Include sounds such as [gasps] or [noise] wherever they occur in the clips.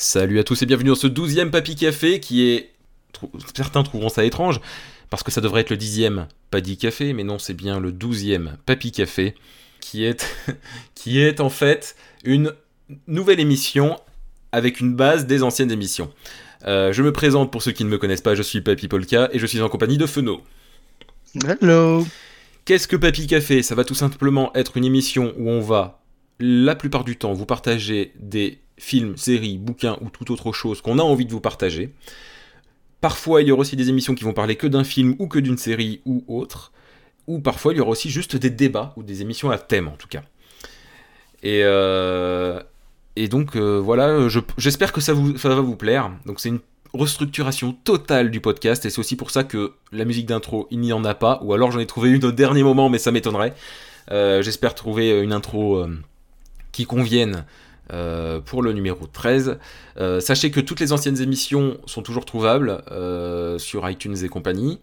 Salut à tous et bienvenue dans ce douzième Papy Café qui est... Certains trouveront ça étrange, parce que ça devrait être le dixième Paddy Café, mais non, c'est bien le douzième Papy Café, qui est... [laughs] qui est en fait une nouvelle émission avec une base des anciennes émissions. Euh, je me présente pour ceux qui ne me connaissent pas, je suis Papy Polka et je suis en compagnie de Feno. Hello Qu'est-ce que Papy Café? Ça va tout simplement être une émission où on va, la plupart du temps, vous partager des films, séries, bouquins ou toute autre chose qu'on a envie de vous partager. Parfois, il y aura aussi des émissions qui vont parler que d'un film ou que d'une série ou autre. Ou parfois, il y aura aussi juste des débats ou des émissions à thème en tout cas. Et, euh, donc euh, voilà, j'espère que ça, vous, va vous plaire. Donc c'est une restructuration totale du podcast et c'est aussi pour ça que la musique d'intro, il n'y en a pas. Ou alors j'en ai trouvé une au dernier moment, mais ça m'étonnerait. Euh, j'espère trouver une intro qui convienne euh, pour le numéro 13. Euh, sachez que toutes les anciennes émissions sont toujours trouvables euh, sur iTunes et compagnie.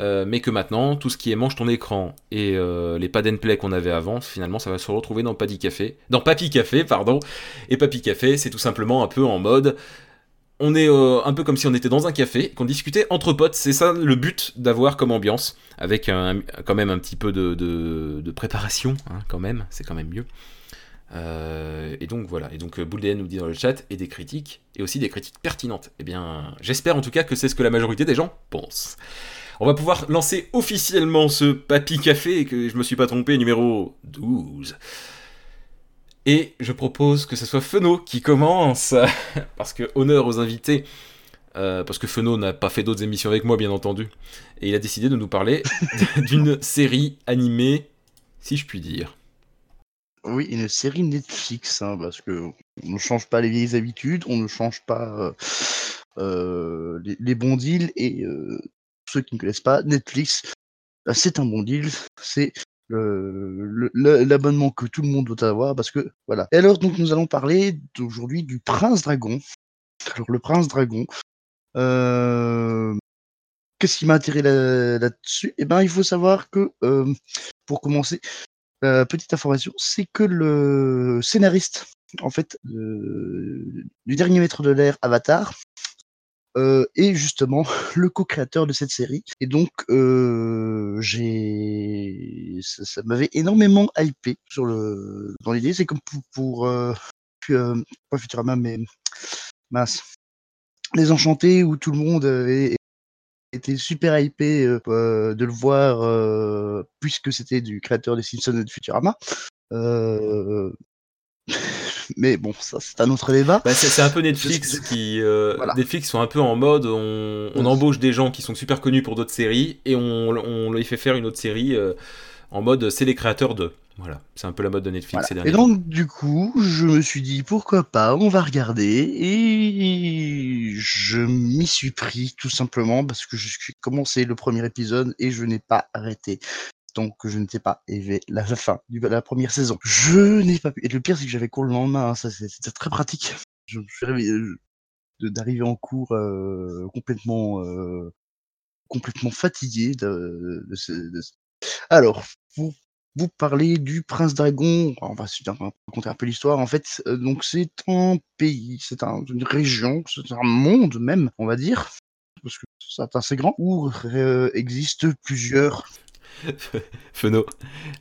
mais que maintenant, tout ce qui est mange ton écran et les pad and play qu'on avait avant, finalement, ça va se retrouver dans Paddy Café, dans Papy Café, pardon. Et Papy Café, c'est tout simplement un peu en mode, on est un peu comme si on était dans un café, qu'on discutait entre potes. C'est ça le but d'avoir comme ambiance, avec quand même un petit peu de, préparation, hein, quand même, c'est quand même mieux. Euh, et donc voilà, et donc euh, Bouldéen nous dit dans le chat, et des critiques, et aussi des critiques pertinentes. Eh bien, j'espère en tout cas que c'est ce que la majorité des gens pensent. On va pouvoir lancer officiellement ce Papy Café, que je me suis pas trompé, numéro 12. Et je propose que ce soit Feno qui commence, [laughs] parce que honneur aux invités, euh, parce que Feno n'a pas fait d'autres émissions avec moi, bien entendu, et il a décidé de nous parler [laughs] d'une série animée, si je puis dire. Oui, une série Netflix, hein, parce que on ne change pas les vieilles habitudes, on ne change pas euh, euh, les, bons deals, et euh, ceux qui ne connaissent pas, Netflix, bah, c'est un bon deal, c'est l'abonnement que tout le monde doit avoir, parce que voilà. Et alors, donc, nous allons parler aujourd'hui du Prince Dragon. Alors, le Prince Dragon, qu'est-ce qui m'a attiré là-dessus? Eh ben, il faut savoir que, pour commencer, euh, petite information, c'est que le scénariste, en fait, du dernier maître de l'air Avatar, euh, est justement [laughs] le co-créateur de cette série. Et donc, euh, j'ai, ça, m'avait énormément hypé sur le, dans l'idée. C'est comme pour, pour euh, pas Futurama, mais mince, Les Enchantés, où tout le monde est, était super hypé euh, de le voir euh, puisque c'était du créateur des Simpsons et de Futurama. [laughs] mais bon, ça c'est un autre débat. Bah, c'est un peu Netflix qui. Netflix sont un peu en mode on, on, embauche des gens qui sont super connus pour d'autres séries et on, on, leur fait faire une autre série en mode c'est les créateurs de. Voilà, c'est un peu la mode de Netflix Et donc, du coup, je me suis dit pourquoi pas, on va regarder. Et je m'y suis pris tout simplement parce que je suis commencé le premier épisode et je n'ai pas arrêté. Donc, je n'étais pas élevé la fin de la première saison. Je n'ai pas pu. Et le pire, c'est que j'avais cours le lendemain. Hein, ça, c'était très pratique. Je me suis réveillé d'arriver en cours euh, complètement euh, complètement fatigué de, de, alors pour vous parler du Prince Dragon. On va raconter un peu l'histoire. En fait, euh, donc c'est un pays, c'est une région, c'est un monde même, on va dire, parce que c'est assez grand, où euh, existent plusieurs [laughs] Feno,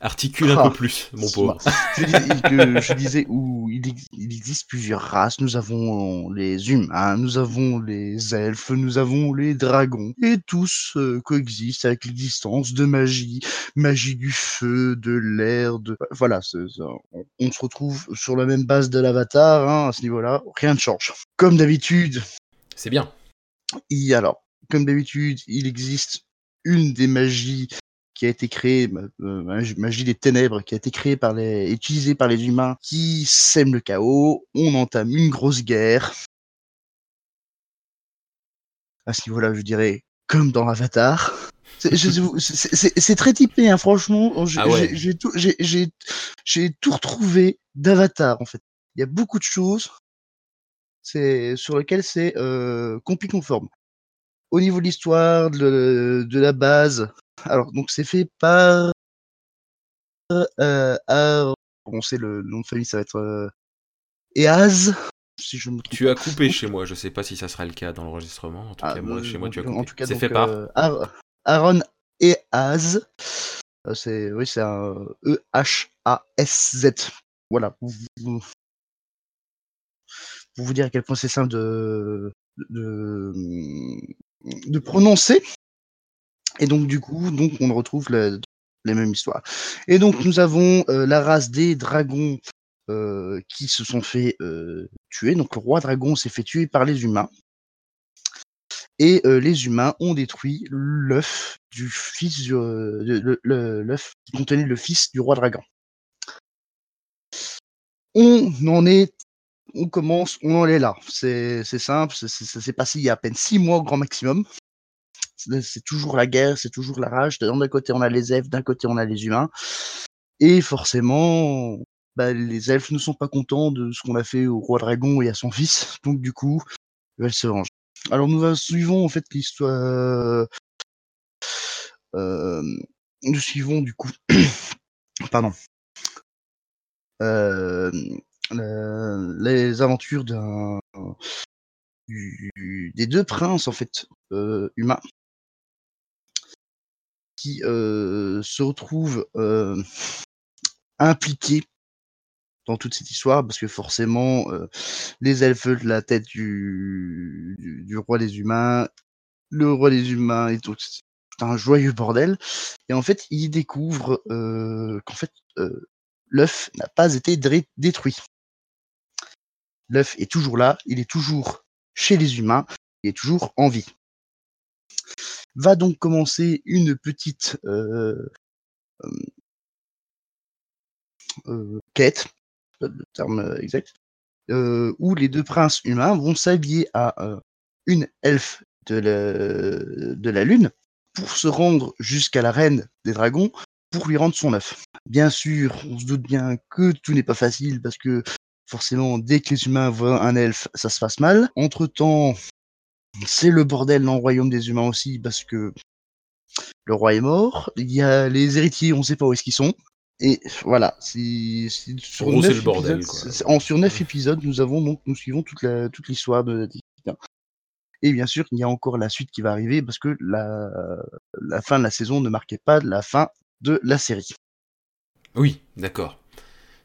articule un peu ah, plus, mon pauvre. [laughs] Je, disais où il, existe plusieurs races. Nous avons les humains, nous avons les elfes, nous avons les dragons. Et tous euh, coexistent avec l'existence de magie, magie du feu, de l'air, de... Voilà, on, se retrouve sur la même base de l'avatar, hein, à ce niveau-là. Rien ne change. Comme d'habitude. C'est bien. Et alors, comme d'habitude, il existe une des magies qui a été créé, euh, magie des ténèbres, qui a été créée par les, utilisée par les humains, qui sème le chaos. On entame une grosse guerre. À ce niveau-là, je dirais, comme dans Avatar. C'est très typé, hein, franchement. Ah j'ai tout, tout, retrouvé d'Avatar, en fait. Il y a beaucoup de choses sur lesquelles c'est euh, conforme. Au niveau de l'histoire, de, de, la base, alors, donc c'est fait par. Euh, bon, c'est le nom de famille, ça va être. Euh, Eaz. si je me. Tu as coupé chez moi, je sais pas si ça sera le cas dans l'enregistrement. En tout Ah, cas, moi, euh, chez moi, tu as coupé. C'est fait par. euh, Ar- Aaron et Az. Euh, C'est oui, c'est un E H A S Z. Voilà. Pour vous, pour vous dire à quel point c'est simple de, de de prononcer. Et donc du coup, donc on retrouve la- les mêmes histoires. Et donc nous avons euh, la race des dragons euh, qui se sont fait euh, tuer. Donc le roi dragon s'est fait tuer par les humains. Et les humains ont détruit l'œuf du fils du, l'œuf qui contenait le fils du roi dragon. On en est, on commence, on en est là. C'est c'est simple, c'est- ça s'est passé il y a à peine six mois au grand maximum. C'est c'est toujours la guerre, c'est toujours la rage. D'un côté on a les elfes, d'un côté on a les humains. Et forcément, bah, les elfes ne sont pas contents de ce qu'on a fait au roi dragon et à son fils. [laughs] Donc du coup, veulent se venger. Alors nous suivons en fait l'histoire. Euh, nous suivons du coup, [coughs] pardon, euh, le- les aventures d'un du- des deux princes en fait euh, humains qui euh, se retrouvent euh, [sniffs] impliqués dans toute cette histoire parce que forcément euh, les elfes veulent la tête du, du, roi des humains, le roi des humains est tout c'est un joyeux bordel et en fait ils découvrent euh, qu'en fait l'œuf n'a pas été détruit. L'œuf est toujours là, il est toujours chez les humains, il est toujours en vie. Va donc commencer une petite euh, euh, euh, quête, pas le terme exact, où les deux princes humains vont s'habiller à une elfe de la, de la lune pour se rendre jusqu'à la reine des dragons pour lui rendre son œuf. Bien sûr, on se doute bien que tout n'est pas facile parce que forcément, dès que les humains voient un elfe, ça se passe mal. Entre-temps, c'est le bordel dans le royaume des humains aussi parce que le roi est mort. Il y a les héritiers, on ne sait pas où est-ce qu'ils sont. Et voilà, c'est sur neuf bordel, épisodes, en- sur neuf épisodes, nous avons donc nous suivons toute la toute l'histoire de. Et bien sûr, il y a encore la suite qui va arriver parce que la la fin de la saison ne marquait pas la fin de la série. Oui, d'accord.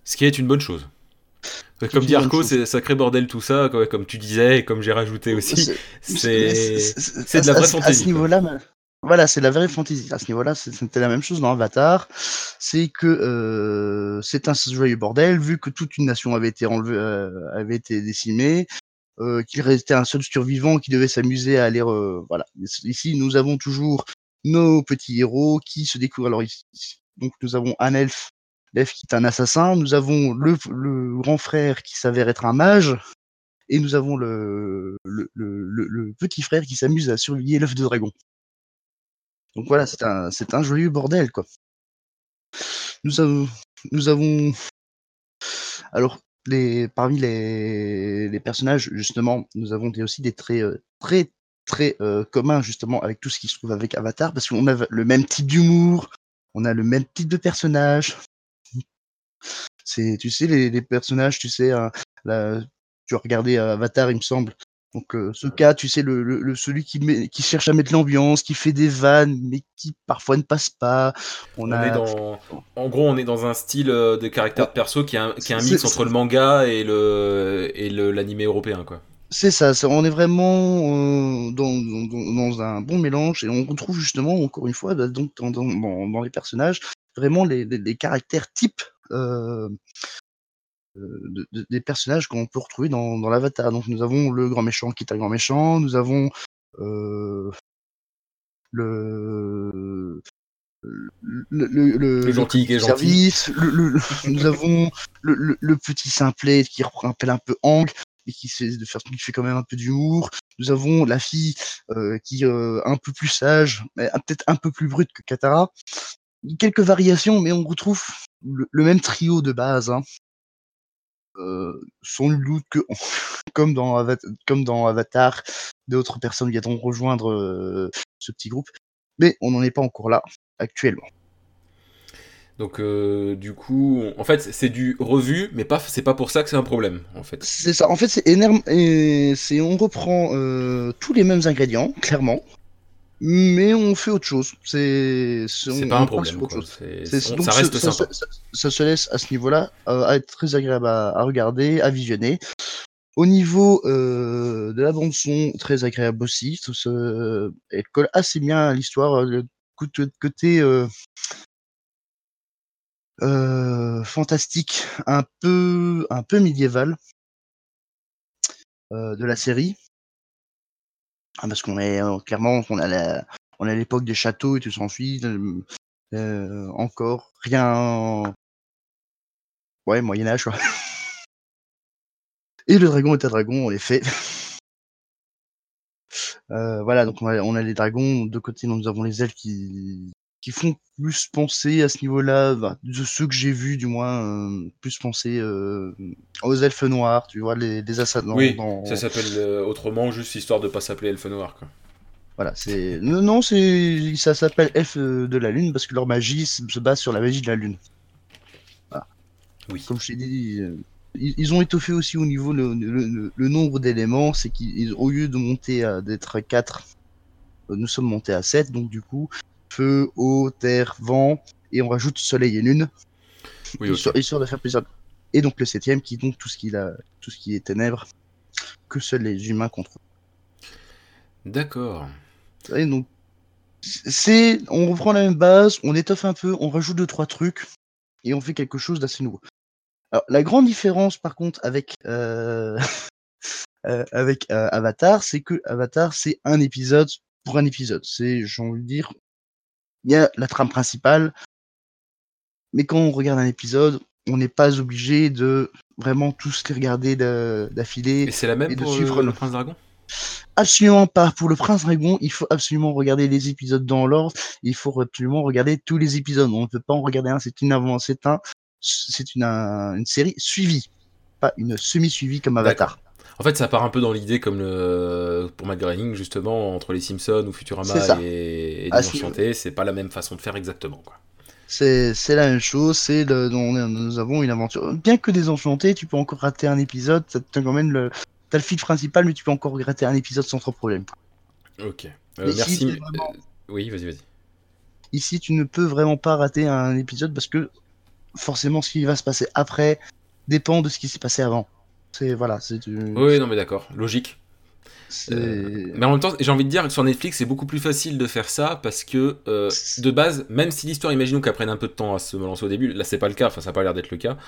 Ce qui est une bonne chose. Comme dit Arco, c'est sacré bordel tout ça, quoi, comme tu disais, et comme j'ai rajouté aussi. C'est- [laughs] de la vraie ce- À fantaisie, ce niveau-là, voilà, c'est de la vraie fantasy. À ce niveau-là, c'était la même chose dans Avatar. C'est que euh, c'est un joyeux bordel, vu que toute une nation avait été enlevée, euh, avait été décimée, euh, qu'il restait un seul survivant qui devait s'amuser à aller. voilà. Ici, nous avons toujours nos petits héros qui se découvrent. Alors ici, donc nous avons un elfe, l'elfe qui est un assassin. Nous avons le, grand frère qui s'avère être un mage. Et nous avons le, petit frère qui s'amuse à surveiller l'œuf de dragon. Donc voilà, c'est un, joyeux bordel, quoi. Nous avons, alors, parmi les, les personnages, justement, nous avons des- aussi des traits euh, très, très euh, communs, justement, avec tout ce qui se trouve avec Avatar, parce qu'on a le même type d'humour, on a le même type de personnage. C'est, tu sais, les, les personnages, tu sais, la- tu as regardé euh, Avatar, il me semble. Donc, euh, ce cas, tu sais, le, celui qui, met, qui cherche à mettre l'ambiance, qui fait des vannes, mais qui parfois ne passe pas. On, On a, est dans... En gros, on est dans un style euh, de caractère de perso qui est un, qui est un mix entre le manga et le et l'animé européen, quoi. C'est ça, c'est- on est vraiment euh, dans, dans, dans un bon mélange et on retrouve justement, encore une fois, bah, donc dans, dans, les personnages, vraiment les, les, les caractères types de- de- des personnages qu'on peut retrouver dans, dans l'avatar. Donc nous avons le grand méchant qui est un grand méchant, nous avons euh, le, le, le, le- gentil qui est gentil. service, [laughs] nous avons le, petit simplet qui rappelle un peu Ang et qui fait de faire qui fait quand même un peu d'humour. Nous avons la fille euh, qui euh, un peu plus sage, mais un- peut-être un peu plus brute que Katara. Quelques variations, mais on retrouve le, le même trio de base. Hein. Euh, sans nul doute que, [laughs] comme dans, Avatar, comme dans Avatar, d'autres personnes viendront rejoindre euh, ce petit groupe, mais on n'en est pas encore là actuellement. Donc euh, du coup, on- en fait, c'est du revu, mais pas, c'est pas pour ça que c'est un problème, en fait. C'est ça. En fait, c'est énorme. Et c'est on reprend euh, tous les mêmes ingrédients, clairement, mais on fait autre chose. C'est pas un problème. autre donc ça reste ça, sympa. ça- ça- ça se laisse à ce niveau-là euh, à être très agréable à, à regarder, à visionner. Au niveau euh, de la bande son, très agréable aussi. Ce- elle colle assez bien à l'histoire. euh, Le côté, euh, fantastique, un peu, un peu médiéval de la série. Ah, parce qu'on est euh, clairement, on a l'époque des châteaux et tout s'ensuit. Euh, euh, encore rien. Ouais, Moyen Âge. quoi. Et le dragon est un dragon, en effet. Euh, voilà, donc on a, on a les dragons. De côté, nous avons les elfes qui, qui font plus penser à ce niveau-là, bah, de ceux que j'ai vus, du moins, euh, plus penser euh, aux elfes noirs, tu vois, les, les assaillants. Oui, dans- ça s'appelle euh, autrement, juste histoire de pas s'appeler Elfe Noir. Quoi. Voilà, c'est. Non, non, c'est. Ça s'appelle elfes de la lune parce que leur magie se se base sur la magie de la lune. Oui. Comme je t'ai dit, ils, ils ont étoffé aussi au niveau le, le- le- le nombre d'éléments. C'est qu'au lieu de monter à d'être 4, nous sommes montés à 7. Donc, du coup, feu, eau, terre, vent. Et on rajoute soleil et lune. Oui, ok. histoire, histoire de faire plaisir. Et donc, le septième qui donc tout ce, qu'il a, tout ce qui est ténèbres que seuls les humains contrôlent. D'accord. Et donc, c'est, on reprend la même base, on étoffe un peu, on rajoute deux trois trucs et on fait quelque chose d'assez nouveau. Alors, la grande différence, par contre, avec euh, [laughs] euh, avec euh, Avatar, c'est que Avatar, c'est un épisode pour un épisode. C'est, j'ai envie de dire, il y a la trame principale, mais quand on regarde un épisode, on n'est pas obligé de vraiment tous les regarder de- d'affilée. Et c'est la même et de pour suivre le- le Prince Dragon? Absolument pas. Pour le Prince Dragon, il faut absolument regarder les épisodes dans l'ordre. Il faut absolument regarder tous les épisodes. On ne peut pas en regarder un. C'est une avant, c'est un, c'est une, un- une série suivie, pas une semi-suivie comme Avatar. En fait, ça part un peu dans l'idée comme le... pour Matt Groening, justement, entre les Simpsons ou Futurama et, et Ah, c'est pas la même façon de faire exactement. Quoi. C'est, la même chose. C'est nous avons une aventure. Bien que désenchanté, tu peux encore rater un épisode. Ça te quand même le, t'as le fil principal, mais tu peux encore rater un épisode sans trop de problème. Ok. Euh, merci. si, c'est vraiment- euh, Oui, vas-y, vas-y. Ici, tu ne peux vraiment pas rater un épisode parce que forcément, ce qui va se passer après dépend de ce qui s'est passé avant. C'est voilà, c'est du- Oui, non, mais d'accord, logique. Euh, Mais en même temps, j'ai envie de dire que sur Netflix, c'est beaucoup plus facile de faire ça parce que euh, de base, même si l'histoire, imaginons qu'elle prenne un peu de temps à se lancer au début, là c'est pas le cas, enfin ça a pas l'air d'être le cas.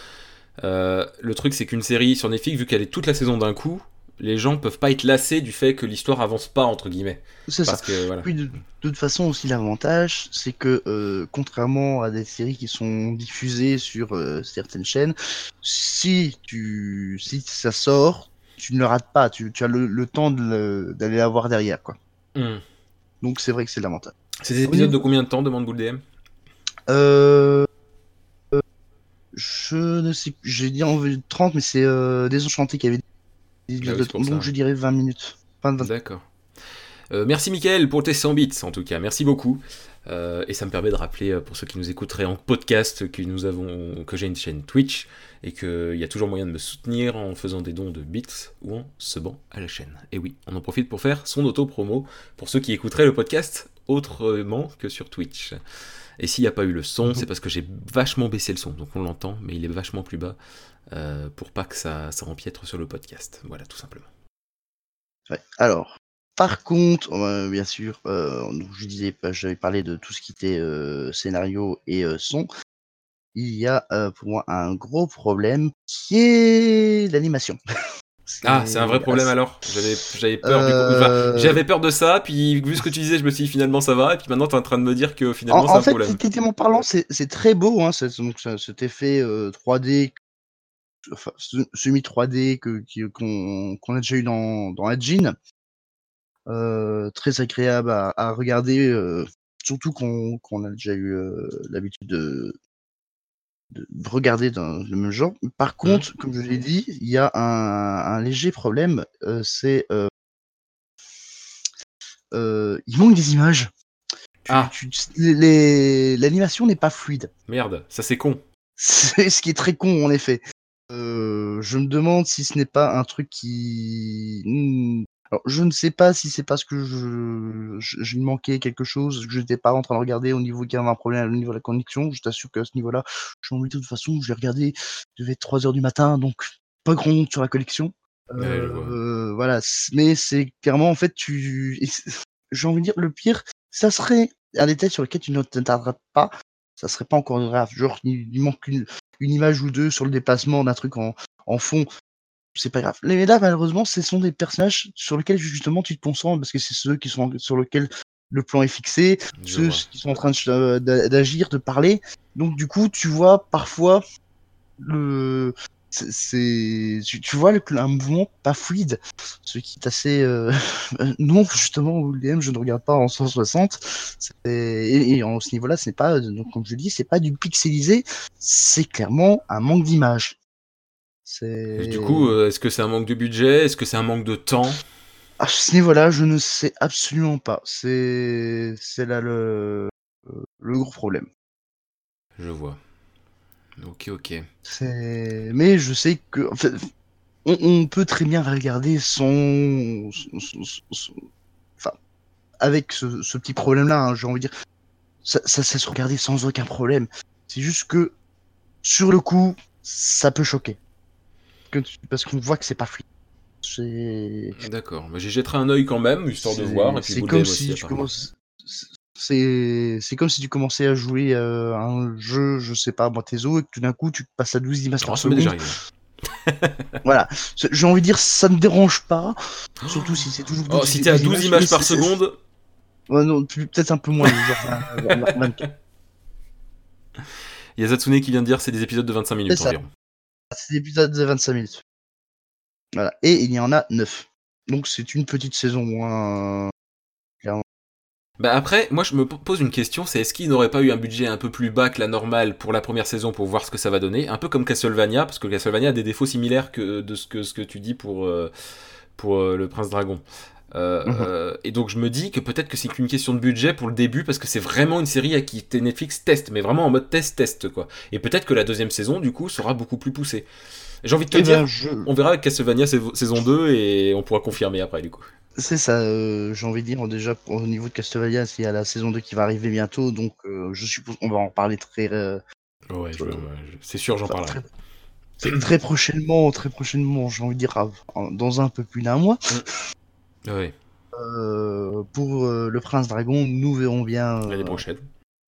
euh, le truc, c'est qu'une série sur Netflix, vu qu'elle est toute la saison d'un coup, les gens peuvent pas être lassés du fait que l'histoire avance pas entre guillemets. c'est ça. Que voilà. Puis de, de toute façon aussi l'avantage, c'est que euh, contrairement à des séries qui sont diffusées sur euh, certaines chaînes, si tu si ça sort, tu ne le rates pas, tu, tu as le, le temps de d'aller la voir derrière quoi. Hmm. Donc c'est vrai que c'est l'avantage. C'est des épisodes de combien de temps demande Boule DM Euh, euh, je ne sais plus, j'ai dit en 30 mais c'est Désenchanté qui avait dit Ah oui, donc ça. je dirais 20 minutes. 20, 20. D'accord. Euh, merci Mickaël pour tes 100 bits en tout cas, merci beaucoup. Euh, et ça me permet de rappeler euh, pour ceux qui nous écouteraient en podcast que nous avons que j'ai une chaîne Twitch et qu'il y a toujours moyen de me soutenir en faisant des dons de bits ou en subant à la chaîne. Et oui, on en profite pour faire son auto-promo pour ceux qui écouteraient le podcast autrement que sur Twitch. Et s'il n'y a pas eu le son, c'est parce que j'ai vachement baissé le son, donc on l'entend, mais il est vachement plus bas euh, pour pas que ça, ça empiètre sur le podcast. Voilà, tout simplement. Ouais. Alors, par contre, euh, bien sûr, euh, donc je disais, j'avais parlé de tout ce qui était euh, scénario et son. Il y a pour moi un gros problème qui est l'animation. [laughs] Ah, c'est un vrai problème alors J'avais j'avais peur, Euh, enfin, j'avais peur de ça, puis vu ce que tu disais, je me suis dit finalement ça va, et puis maintenant t'es en train de me dire que finalement En, c'est en un fait, problème. esthétiquement parlant, c'est c'est très beau, hein, donc, cet effet euh, 3D, enfin, se- semi 3D que qui- qu'on qu'on a déjà eu dans dans Ajin. Euh, très agréable à, à regarder, euh, surtout qu'on qu'on a déjà eu euh, l'habitude de, de regarder dans le même genre. Par contre, comme je l'ai dit, il y a un, un léger problème, euh, c'est euh, euh, il manque des images. Tu- Ah. tu- les- L'animation n'est pas fluide. Merde, ça c'est con. C'est ce qui est très con en effet. Je me demande si ce n'est pas un truc qui. Alors, je ne sais pas si c'est parce que je, je, manquais quelque chose, que je n'étais pas en train de regarder au niveau qu'il y avait un problème au niveau de la connexion. Je t'assure qu'à ce niveau-là, je suis en de toute façon, je l'ai regardé, il devait être 3 heures du matin, donc pas grand monde sur la collection. Ouais. Euh, voilà, mais c'est clairement en fait, tu. J'ai envie de dire, le pire, ça serait un détail sur lequel tu ne t'attarderas pas, ça serait pas encore grave. Genre, il, il manque une, une image ou deux sur le déplacement d'un truc en, en fond, c'est pas grave. Mais là, malheureusement, ce sont des personnages sur lesquels justement tu te concentres parce que c'est ceux qui sont sur lesquels le plan est fixé, Je ceux vois. qui sont en train euh, d'a- d'agir, de parler. Donc du coup, tu vois parfois le c'est- c'est tu, tu vois le, un mouvement pas fluide, ce qui est assez euh, [laughs] non justement William, je ne regarde pas en 160. C'est- Et, et en ce niveau-là, ce n'est pas donc comme je dis, c'est pas du pixelisé, c'est clairement un manque d'image. Et Du coup, euh, est-ce que c'est un manque de budget? Est-ce que c'est un manque de temps? À ce niveau-là, je ne sais absolument pas. C'est là le le gros problème. Je vois. Ok, ok. Mais je sais que, en fait, on, on peut très bien regarder son, son- son- son- enfin, avec ce, ce petit problème-là, hein, j'ai envie de dire, ça, ça, ça se regarder sans aucun problème. C'est juste que, sur le coup, ça peut choquer. Que tu- parce qu'on voit que c'est pas fluide. D'accord. Mais j'y jetterai un œil quand même, histoire de voir. Et puis c'est comme si aussi, tu commences, c'est, c'est comme si tu commençais à jouer euh, un jeu, je sais pas, moi, Tezo, et que tout d'un coup, tu passes à 12 images par seconde. Voilà, j'ai envie de dire, ça me dérange pas, [gasps] surtout si c'est toujours. Oh, si t'es à 12 images par seconde, Ouais, non, peut-être un peu moins, genre [laughs] 24. il y a Zatsune qui vient de dire c'est des épisodes de 25 minutes environ. C'est des épisodes de 25 minutes. Voilà, et il y en a 9. Donc c'est une petite saison moins. Bah après, moi je me pose une question, c'est est-ce qu'il n'aurait pas eu un budget un peu plus bas que la normale pour la première saison pour voir ce que ça va donner? Un peu comme Castlevania, parce que Castlevania a des défauts similaires que de ce que, tu dis pour, euh, euh, le Prince Dragon. Euh, Mhm. euh, et donc je me dis que peut-être que c'est qu'une question de budget pour le début parce que c'est vraiment une série à qui Netflix teste, mais vraiment en mode test-test quoi. Et peut-être que la deuxième saison du coup sera beaucoup plus poussée. J'ai envie de te Eh dire, ben, je- on verra avec Castlevania sais- saison 2 et on pourra confirmer après du coup. C'est ça, euh, j'ai envie de dire déjà au niveau de Castlevania, il y a la saison 2 qui va arriver bientôt, donc je suppose qu'on va en parler très, Ouais, je- c'est sûr, j'en Enfin, parlerai. très, très- prochainement, très prochainement, j'ai envie de dire dans un peu plus d'un mois. Euh, pour euh, le Prince Dragon, nous verrons bien euh, l'année prochaine.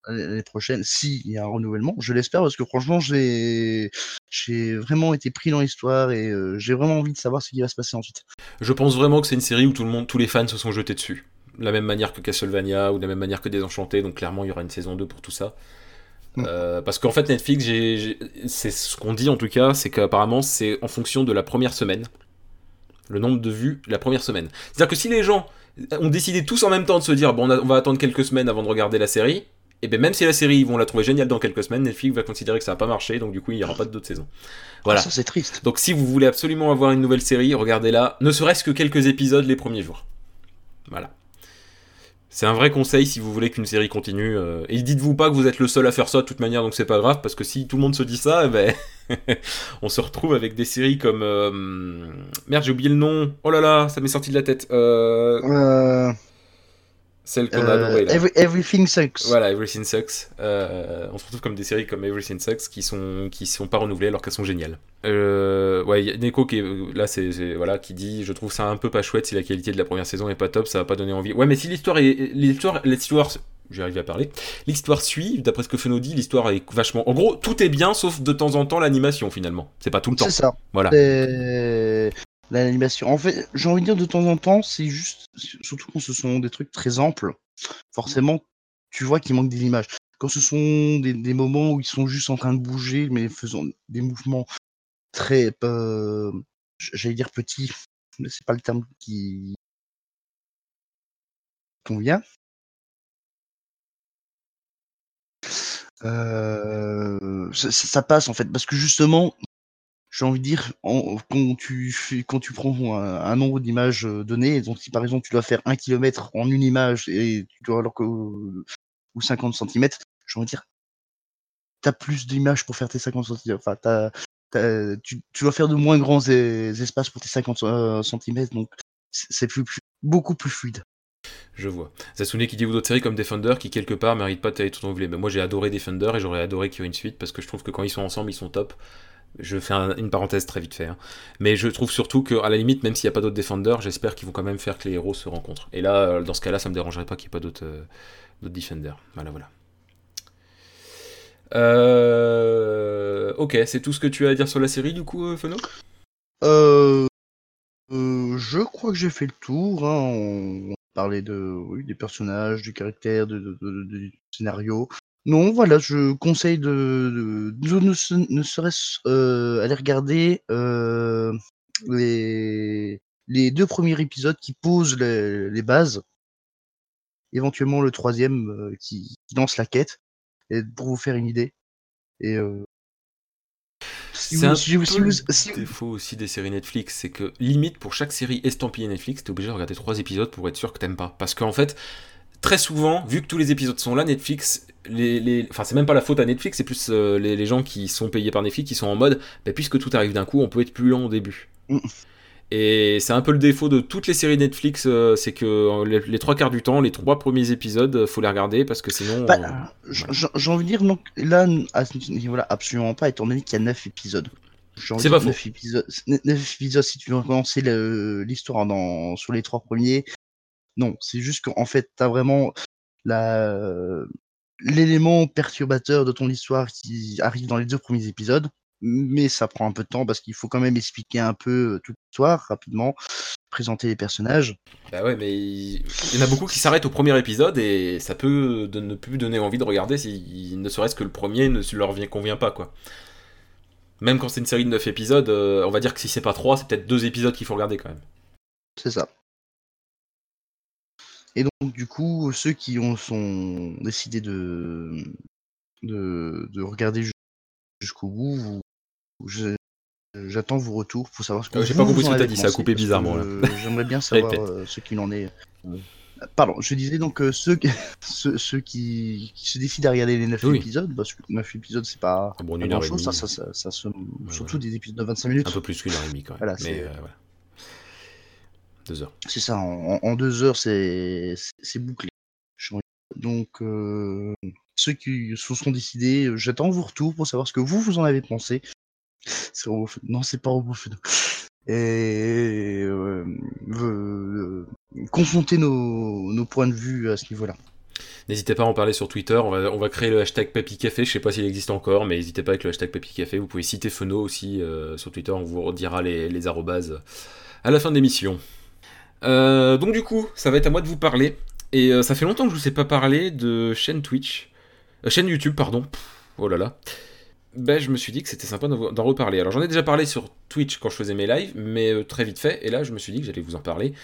l'année prochaine s'il y a un renouvellement. Je l'espère parce que franchement, j'ai vraiment été pris dans l'histoire et euh, j'ai vraiment envie de savoir ce qui va se passer ensuite. Je pense vraiment que c'est une série où tout le monde, tous les fans se sont jetés dessus. De la même manière que Castlevania ou de la même manière que Désenchanté, donc clairement il y aura une saison 2 pour tout ça. Mm. Euh, parce qu'en fait Netflix, c'est ce qu'on dit en tout cas, c'est qu'apparemment c'est en fonction de la première semaine. Le nombre de vues la première semaine. C'est-à-dire que si les gens ont décidé tous en même temps de se dire bon on, a- on va attendre quelques semaines avant de regarder la série, et bien même si la série ils vont la trouver géniale dans quelques semaines, Netflix va considérer que ça n'a pas marché, donc du coup il n'y aura pas d'autres saisons. Voilà. Ah, ça c'est triste. Donc si vous voulez absolument avoir une nouvelle série, regardez-la, ne serait-ce que quelques épisodes les premiers jours. Voilà. C'est un vrai conseil si vous voulez qu'une série continue. euh, Et dites-vous pas que vous êtes le seul à faire ça de toute manière, donc c'est pas grave, parce que si tout le monde se dit ça, eh ben, [laughs] on se retrouve avec des séries comme... euh, Merde, j'ai oublié le nom. Oh là là, ça m'est sorti de la tête. Euh, Euh, Celle qu'on a euh, adorée là. Every- Everything Sucks. Voilà, Everything Sucks. Euh, on se retrouve comme des séries comme Everything Sucks qui sont qui sont pas renouvelées alors qu'elles sont géniales. Euh, ouais, y a Neko qui est, là c'est voilà qui dit je trouve ça un peu pas chouette si la qualité de la première saison est pas top, ça va pas donner envie. Ouais, mais si l'histoire est l'histoire l'histoire j'ai arrivé à parler. L'histoire suit, d'après ce que Feno dit, l'histoire est vachement. En gros, tout est bien sauf de temps en temps l'animation finalement. C'est pas tout le temps. C'est ça. Voilà. L'animation. En fait, j'ai envie de dire de temps en temps, c'est juste, surtout quand ce sont des trucs très amples, forcément, tu vois qu'il manque des images. Quand ce sont des, moments où ils sont juste en train de bouger, mais faisant des mouvements très, euh, j'allais dire petits, mais c'est pas le terme qui convient. Euh, ça passe en fait, parce que justement, j'ai envie de dire, quand, tu quand tu prends un, nombre d'images euh, données, donc si par exemple tu dois faire un kilomètre en une image et tu dois alors que ou 50 cm, j'ai envie de dire, t'as plus d'images pour faire tes 50 cm. Enfin, tu, dois faire de moins grands es- espaces pour tes 50 cm, donc c'est plus, beaucoup plus fluide. Je vois. Zasune qui dit ou d'autres séries comme Defender qui quelque part méritent pas d'être renouvelées. Mais moi j'ai adoré Defender et j'aurais adoré qu'il y ait une suite parce que je trouve que quand ils sont ensemble ils sont top. Je fais un- une parenthèse très vite fait. hein. Mais je trouve surtout qu'à la limite, même s'il n'y a pas d'autres Defender, j'espère qu'ils vont quand même faire que les héros se rencontrent. Et là, euh, dans ce cas-là, ça me dérangerait pas qu'il n'y ait pas d'autres euh, d'autres Defender. Voilà, voilà. Euh, Ok, c'est tout ce que tu as à dire sur la série du coup, euh, Feno? Euh, je crois que j'ai fait le tour. Hein. On parlait de, oui, des personnages, du caractère, de- du scénario. Non, voilà, je conseille de, de, de ne, se- ne serait-ce euh, aller regarder euh, les, les deux premiers épisodes qui posent les, les bases. Éventuellement le troisième euh, qui, qui lance la quête, et pour vous faire une idée. Et euh, si C'est vous- un si vous- peu si vous- si- défaut aussi des séries Netflix, c'est que limite pour chaque série estampillée Netflix, t'es obligé de regarder trois épisodes pour être sûr que t'aimes pas. Parce qu'en fait, très souvent, vu que tous les épisodes sont là, Netflix, les, les- enfin c'est même pas la faute à Netflix, c'est plus euh, les, les gens qui sont payés par Netflix qui sont en mode, bah, puisque tout arrive d'un coup, on peut être plus lent au début. Mm. Et c'est un peu le défaut de toutes les séries Netflix, euh, c'est que euh, les, les trois quarts du temps, les trois premiers épisodes, faut les regarder parce que sinon. Bah, euh, ouais. J'ai envie de dire, donc, là, à ce niveau-là, absolument pas, étant donné qu'il y a 9 épisodes. C'est pas dire neuf épisodes, neuf- neuf épisodes, si tu veux recommencer le- l'histoire dans, sur les trois premiers, non, c'est juste qu'en fait, t'as vraiment la, l'élément perturbateur de ton histoire qui arrive dans les deux premiers épisodes, mais ça prend un peu de temps parce qu'il faut quand même expliquer un peu toute l'histoire rapidement, présenter les personnages. Bah ouais, mais il il y en a beaucoup qui s'arrêtent au premier épisode et ça peut de- ne plus donner envie de regarder si ne serait-ce que le premier ne leur vient, convient pas, quoi. Même quand c'est une série de 9 épisodes, euh, on va dire que si c'est pas 3, c'est peut-être 2 épisodes qu'il faut regarder quand même. C'est ça. Et donc, du coup, ceux qui ont sont décidé de, de, de regarder jus- jusqu'au bout, vous- je- j'attends vos retours pour savoir ce que Euh, j'ai pas compris ce que t'as dit, ça a coupé bizarrement, [laughs] J'aimerais bien [laughs] savoir euh, ce qu'il en est. Pardon, je disais donc euh, ceux, qui- [laughs] ceux, ceux qui, qui se décident à regarder les 9 Oui. épisodes, parce que 9 épisodes, c'est pas, Ah bon, grand chose, ça, ça, ça, ça se- surtout des épisodes de 25 minutes. Un peu plus qu'une heure et demie quand même. Voilà, mais c'est- euh, voilà. 2 heures. C'est ça, en, en deux heures, c'est bouclé. Donc, euh, ceux qui se sont décidés, euh, j'attends vos retours pour savoir ce que vous, vous en avez pensé. [laughs] C'est Non, c'est pas Robofedo. Et euh, euh, confronter nos, nos points de vue à ce niveau-là. N'hésitez pas à en parler sur Twitter, on va, on va créer le hashtag Papy Café, je sais pas s'il existe encore, mais n'hésitez pas avec le hashtag Papy Café, vous pouvez citer Feno aussi sur Twitter, on vous redira les, les arrobases à la fin de l'émission. Euh, donc du coup, ça va être à moi de vous parler, et euh, ça fait longtemps que je vous ai pas parlé de chaîne Twitch, euh, chaîne YouTube, pardon, oh là là. Ben, je me suis dit que c'était sympa d'en reparler. Alors j'en ai déjà parlé sur Twitch quand je faisais mes lives, mais très vite fait, et là je me suis dit que j'allais vous en parler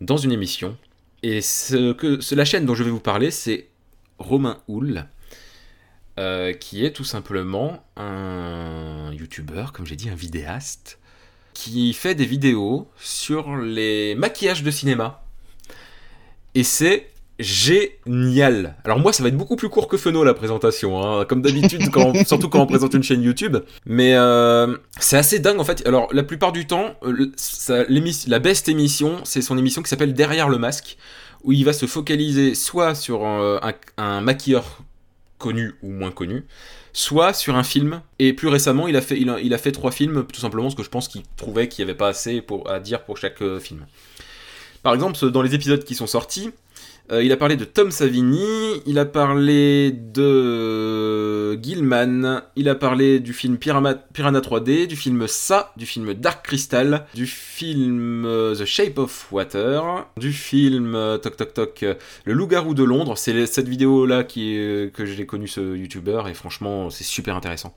dans une émission. Et ce que la chaîne dont je vais vous parler, c'est Romain Houl, euh, qui est tout simplement un YouTuber, comme j'ai dit, un vidéaste, qui fait des vidéos sur les maquillages de cinéma. Et c'est génial. Alors moi, ça va être beaucoup plus court que Feno la présentation, hein, comme d'habitude, surtout quand on présente une chaîne YouTube. Mais euh, c'est assez dingue en fait. Alors la plupart du temps, euh, la best émission, c'est son émission qui s'appelle Derrière le masque, où il va se focaliser soit sur euh, un maquilleur connu ou moins connu, soit sur un film. Et plus récemment, il a fait, trois films, tout simplement parce que je pense qu'il trouvait qu'il n'y avait pas assez pour, à dire pour chaque euh, film. Par exemple, dans les épisodes qui sont sortis, euh, il a parlé de Tom Savini, il a parlé de Gilman, il a parlé du film Piranha, Piranha 3D, du film Ça, du film Dark Crystal, du film euh, The Shape of Water, du film euh, Toc Toc Toc, Le Loup-garou de Londres. C'est cette vidéo-là que j'ai connu ce youtubeur et franchement, c'est super intéressant.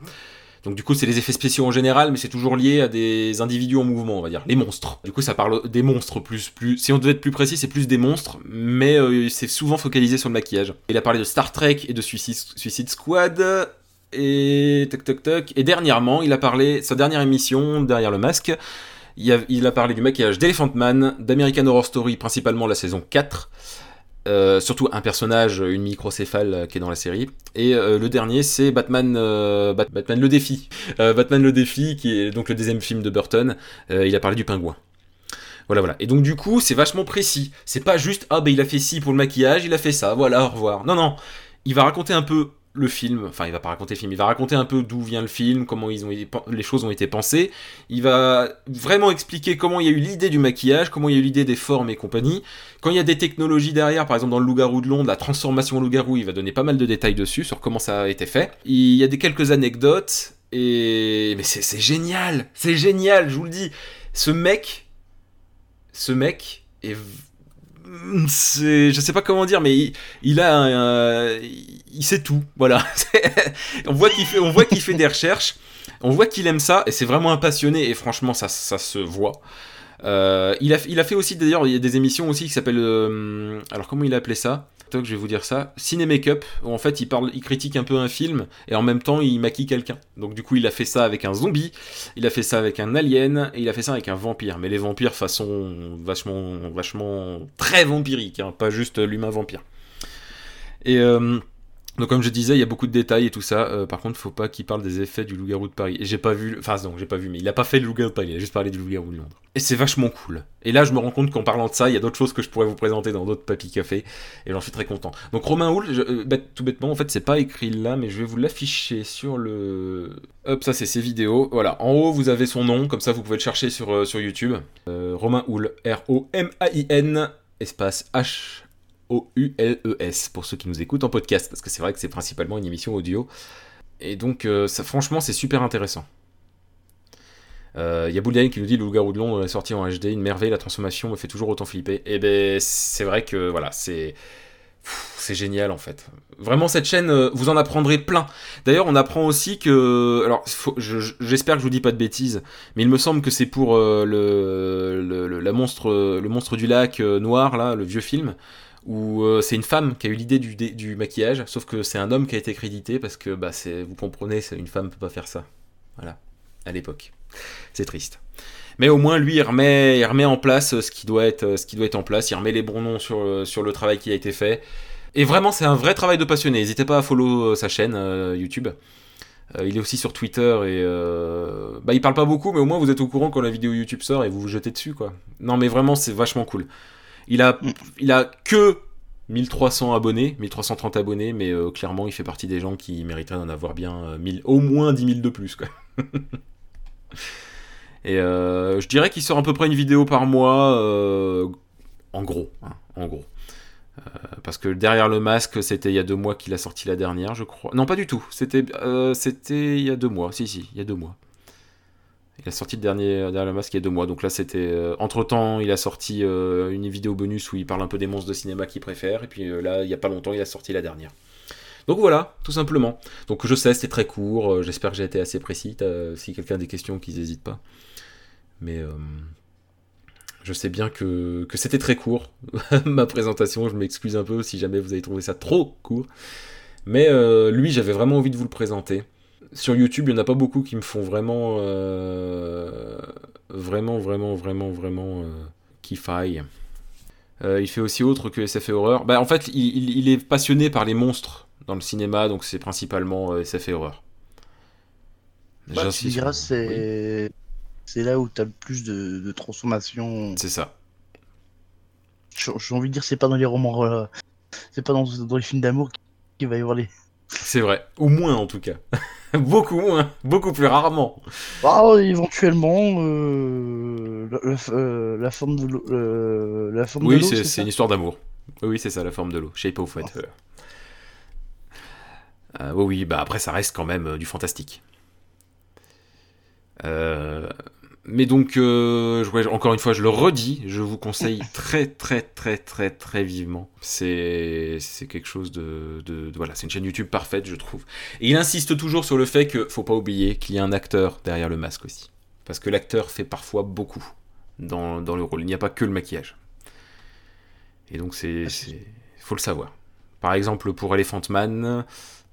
Donc du coup, c'est les effets spéciaux en général, mais c'est toujours lié à des individus en mouvement, on va dire, les monstres. Du coup, ça parle des monstres plus, plus. Si on devait être plus précis, c'est plus des monstres, mais euh, c'est souvent focalisé sur le maquillage. Il a parlé de Star Trek et de Suicide, Squad. Et toc toc toc. Et dernièrement, il a parlé sa dernière émission derrière le masque. Il a, il a parlé du maquillage d'Elephant Man, d'American Horror Story, principalement la saison 4, Euh, surtout un personnage, une microcéphale euh, qui est dans la série. Et euh, le dernier, c'est Batman, Batman le défi. Batman le défi, qui est donc le deuxième film de Burton. il a parlé du pingouin. Voilà, voilà. Et donc du coup, c'est vachement précis. C'est pas juste ah ben il a fait ci pour le maquillage, il a fait ça, voilà, au revoir. Non, non. Il va raconter un peu le film, enfin il va pas raconter le film, il va raconter un peu d'où vient le film, comment ils ont, les choses ont été pensées, il va vraiment expliquer comment il y a eu l'idée du maquillage, comment il y a eu l'idée des formes et compagnie. Quand il y a des technologies derrière, par exemple dans le loup-garou de Londres, la transformation loup-garou, il va donner pas mal de détails dessus sur comment ça a été fait. Il y a des quelques anecdotes, et... Mais c'est génial, c'est génial, je vous le dis. Ce mec, ce mec est je sais pas comment dire, mais il, a, il sait tout, voilà. [laughs] on voit qu'il fait, on voit qu'il fait des recherches, on voit qu'il aime ça, et c'est vraiment un passionné, et franchement, ça, ça se voit. Euh, il, a, il a fait aussi d'ailleurs, il y a des émissions aussi qui s'appellent, euh, alors comment il a appelé ça je vais vous dire ça. Ciné Make-up, où en fait il, parle, il critique un peu un film et en même temps il maquille quelqu'un. Donc du coup il a fait ça avec un zombie, il a fait ça avec un alien et il a fait ça avec un vampire. Mais les vampires façon vachement, vachement très vampirique, hein, pas juste l'humain vampire. Et euh, donc comme je disais, il y a beaucoup de détails et tout ça. Euh, par contre, faut pas qu'il parle des effets du loup-garou de Paris. Et j'ai pas vu, enfin non, j'ai pas vu, mais il a pas fait le loup-garou de Paris. Il a juste parlé du loup-garou de Londres. Et c'est vachement cool. Et là, je me rends compte qu'en parlant de ça, il y a d'autres choses que je pourrais vous présenter dans d'autres papy café. Et j'en suis très content. Donc Romain Houle, euh, tout bêtement, en fait, c'est pas écrit là, mais je vais vous l'afficher sur le. Hop, ça c'est ses vidéos. Voilà, en haut vous avez son nom, comme ça vous pouvez le chercher sur, euh, sur YouTube. Romain Houle, R-O-M-A-I-N, espace H O-U-L-E-S, pour ceux qui nous écoutent en podcast, parce que c'est vrai que c'est principalement une émission audio. Et donc, euh, franchement, c'est super intéressant. Il euh, y a Bouliane qui nous dit le loup-garou de Londres est sorti en HD, une merveille, la transformation me fait toujours autant flipper. Et eh ben, c'est vrai que voilà, c'est. C'est génial en fait. Vraiment cette chaîne, euh, vous en apprendrez plein. D'ailleurs, on apprend aussi que, alors j'espère que je vous dis pas de bêtises, mais il me semble que c'est pour le, la monstre, le monstre du lac noir là, le vieux film où euh, c'est une femme qui a eu l'idée du, du, maquillage, sauf que c'est un homme qui a été crédité parce que bah, vous comprenez, une femme peut pas faire ça. Voilà, à l'époque. C'est triste. Mais au moins, lui, il remet, il remet en place ce qui, doit être, ce qui doit être en place, il remet les bons noms sur, sur le travail qui a été fait. Et vraiment, c'est un vrai travail de passionné. N'hésitez pas à follow euh, sa chaîne euh, YouTube. il est aussi sur Twitter et bah il parle pas beaucoup, mais au moins vous êtes au courant quand la vidéo YouTube sort et vous vous jetez dessus quoi. Non mais vraiment c'est vachement cool. Il a, mm. il a que 1300 abonnés, 1330 abonnés, mais euh, clairement, il fait partie des gens qui mériteraient d'en avoir bien 1000, euh, au moins 10 000 de plus. Quoi. [laughs] Et euh, je dirais qu'il sort à peu près une vidéo par mois, en gros, hein, en gros. parce que derrière le masque, c'était il y a deux mois qu'il a sorti la dernière, je crois. Non, pas du tout. C'était, c'était il y a deux mois. Si, si, il y a deux mois. Il a sorti le dernier derrière le masque il y a deux mois. Donc là, c'était. Euh, entre temps, il a sorti euh, une vidéo bonus où il parle un peu des monstres de cinéma qu'il préfère. Et puis euh, là, il y a pas longtemps, il a sorti la dernière. Donc voilà, tout simplement. Donc je sais, c'est très court. J'espère que j'ai été assez précis. Si quelqu'un a des questions, qu'ils n'hésitent pas. Mais je sais bien que c'était très court, [laughs] ma présentation. Je m'excuse un peu si jamais vous avez trouvé ça trop court. Mais lui, j'avais vraiment envie de vous le présenter sur YouTube, il n'y en a pas beaucoup qui me font vraiment, euh, vraiment, vraiment, vraiment, vraiment euh, kiffer. Euh, il fait aussi autre que SF et horreur. Bah, en fait, il, est passionné par les monstres dans le cinéma, donc c'est principalement euh, SF et horreur. Bah, tu diras, c'est là où tu as le plus de, transformation. C'est ça. J'ai envie de dire, c'est pas dans les romans, c'est pas dans, dans les films d'amour qu'il va y avoir les. C'est vrai, au moins en tout cas. [laughs] beaucoup moins, beaucoup plus rarement. Bah, éventuellement, euh, euh, la, forme de l'eau. Euh, la forme oui, c'est une histoire d'amour. Oui, c'est ça, la forme de l'eau. Shape of Water. oui, oui, bah après, ça reste quand même du fantastique. Euh, mais donc, euh, encore une fois, je le redis, je vous conseille [laughs] très très très très très vivement. C'est quelque chose de, de, voilà, c'est une chaîne YouTube parfaite, je trouve. Et il insiste toujours sur le fait que faut pas oublier qu'il y a un acteur derrière le masque aussi, parce que l'acteur fait parfois beaucoup dans, dans le rôle. Il n'y a pas que le maquillage. Et donc c'est, faut le savoir. Par exemple, pour Elephant Man,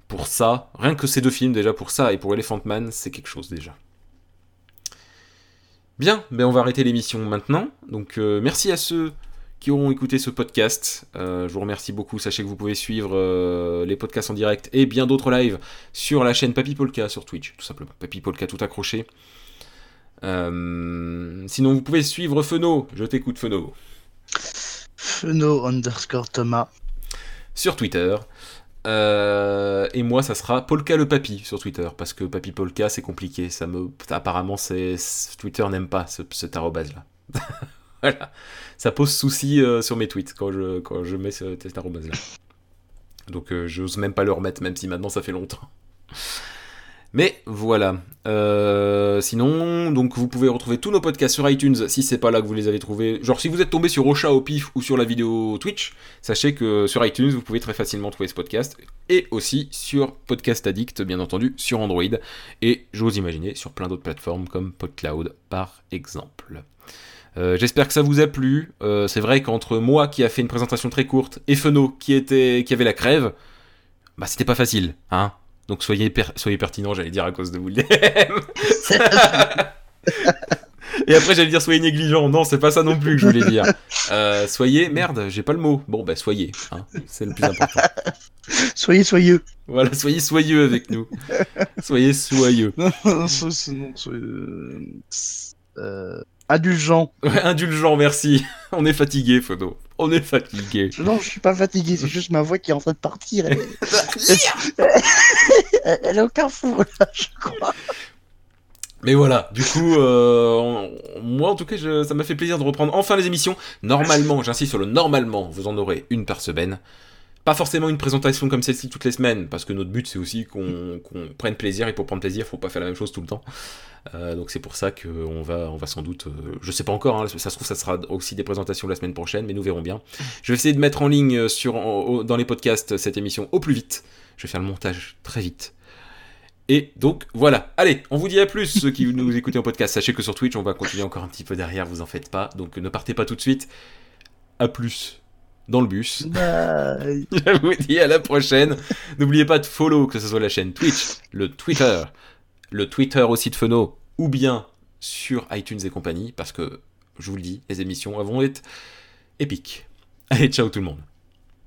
pour ça, rien que ces deux films déjà pour ça et pour Elephant Man, c'est quelque chose déjà. Bien, ben on va arrêter l'émission maintenant. Donc euh, merci à ceux qui auront écouté ce podcast. je vous remercie beaucoup. Sachez que vous pouvez suivre les podcasts en direct et bien d'autres lives sur la chaîne Papy Polka sur Twitch, tout simplement. Papy Polka tout accroché. sinon, vous pouvez suivre Feno. Je t'écoute, Feno. Feno underscore Thomas. Sur Twitter. Euh, et moi, ça sera Polka le Papy sur Twitter, parce que Papy Polka, c'est compliqué. Ça me, apparemment, c'est Twitter n'aime pas ce, cet arrobase là. [laughs] voilà, ça pose souci euh, sur mes tweets quand je quand je mets cet arrobase là. Donc, euh, j'ose même pas le remettre, même si maintenant ça fait longtemps. Mais voilà. Euh, sinon, donc vous pouvez retrouver tous nos podcasts sur iTunes si c'est pas là que vous les avez trouvés. Genre si vous êtes tombé sur Ocha au pif ou sur la vidéo Twitch, sachez que sur iTunes vous pouvez très facilement trouver ce podcast et aussi sur Podcast Addict bien entendu sur Android et j'ose imaginer sur plein d'autres plateformes comme PodCloud par exemple. Euh, j'espère que ça vous a plu. Euh, c'est vrai qu'entre moi qui a fait une présentation très courte et Feno qui qui avait la crève, bah c'était pas facile, hein. Donc soyez, soyez pertinent, j'allais dire à cause de vous [laughs] Et après j'allais dire soyez négligent. Non, c'est pas ça non plus que je voulais dire. Euh, soyez, merde, j'ai pas le mot. Bon, bah soyez, hein, c'est le plus important. soyez soyeux. Voilà, soyez soyeux avec nous. soyez soyeux. [laughs] Non, non, soyez... Euh, indulgent. Ouais, indulgent, merci. [laughs] On est fatigué, Fodo. On est fatigué. Non, je suis pas fatigué, c'est juste ma voix qui est en train de partir. Elle, [laughs] elle, est au carrefour, là, je crois. Mais voilà, du coup, euh, moi en tout cas, ça m'a fait plaisir de reprendre enfin les émissions. Normalement, j'insiste sur le normalement, vous en aurez une par semaine. Pas forcément une présentation comme celle-ci toutes les semaines, parce que notre but c'est aussi qu'on prenne plaisir, et pour prendre plaisir, faut pas faire la même chose tout le temps. Euh, donc c'est pour ça qu'on va, on va sans doute, euh, je sais pas encore, hein, ça se trouve ça sera aussi des présentations la semaine prochaine, mais nous verrons bien. Je vais essayer de mettre en ligne sur, dans les podcasts cette émission au plus vite. Je vais faire le montage très vite. Et donc voilà, allez, on vous dit à plus ceux qui nous écoutez en podcast. Sachez que sur Twitch, on va continuer encore un petit peu derrière, vous en faites pas. Donc ne partez pas tout de suite. À plus dans le bus. Bye. [laughs] Je vous dis à la prochaine. N'oubliez pas de follow, que ce soit la chaîne Twitch, le Twitter, le Twitter aussi de Feno, ou bien sur iTunes et compagnie, parce que je vous le dis, les émissions vont être épiques. Allez, ciao tout le monde.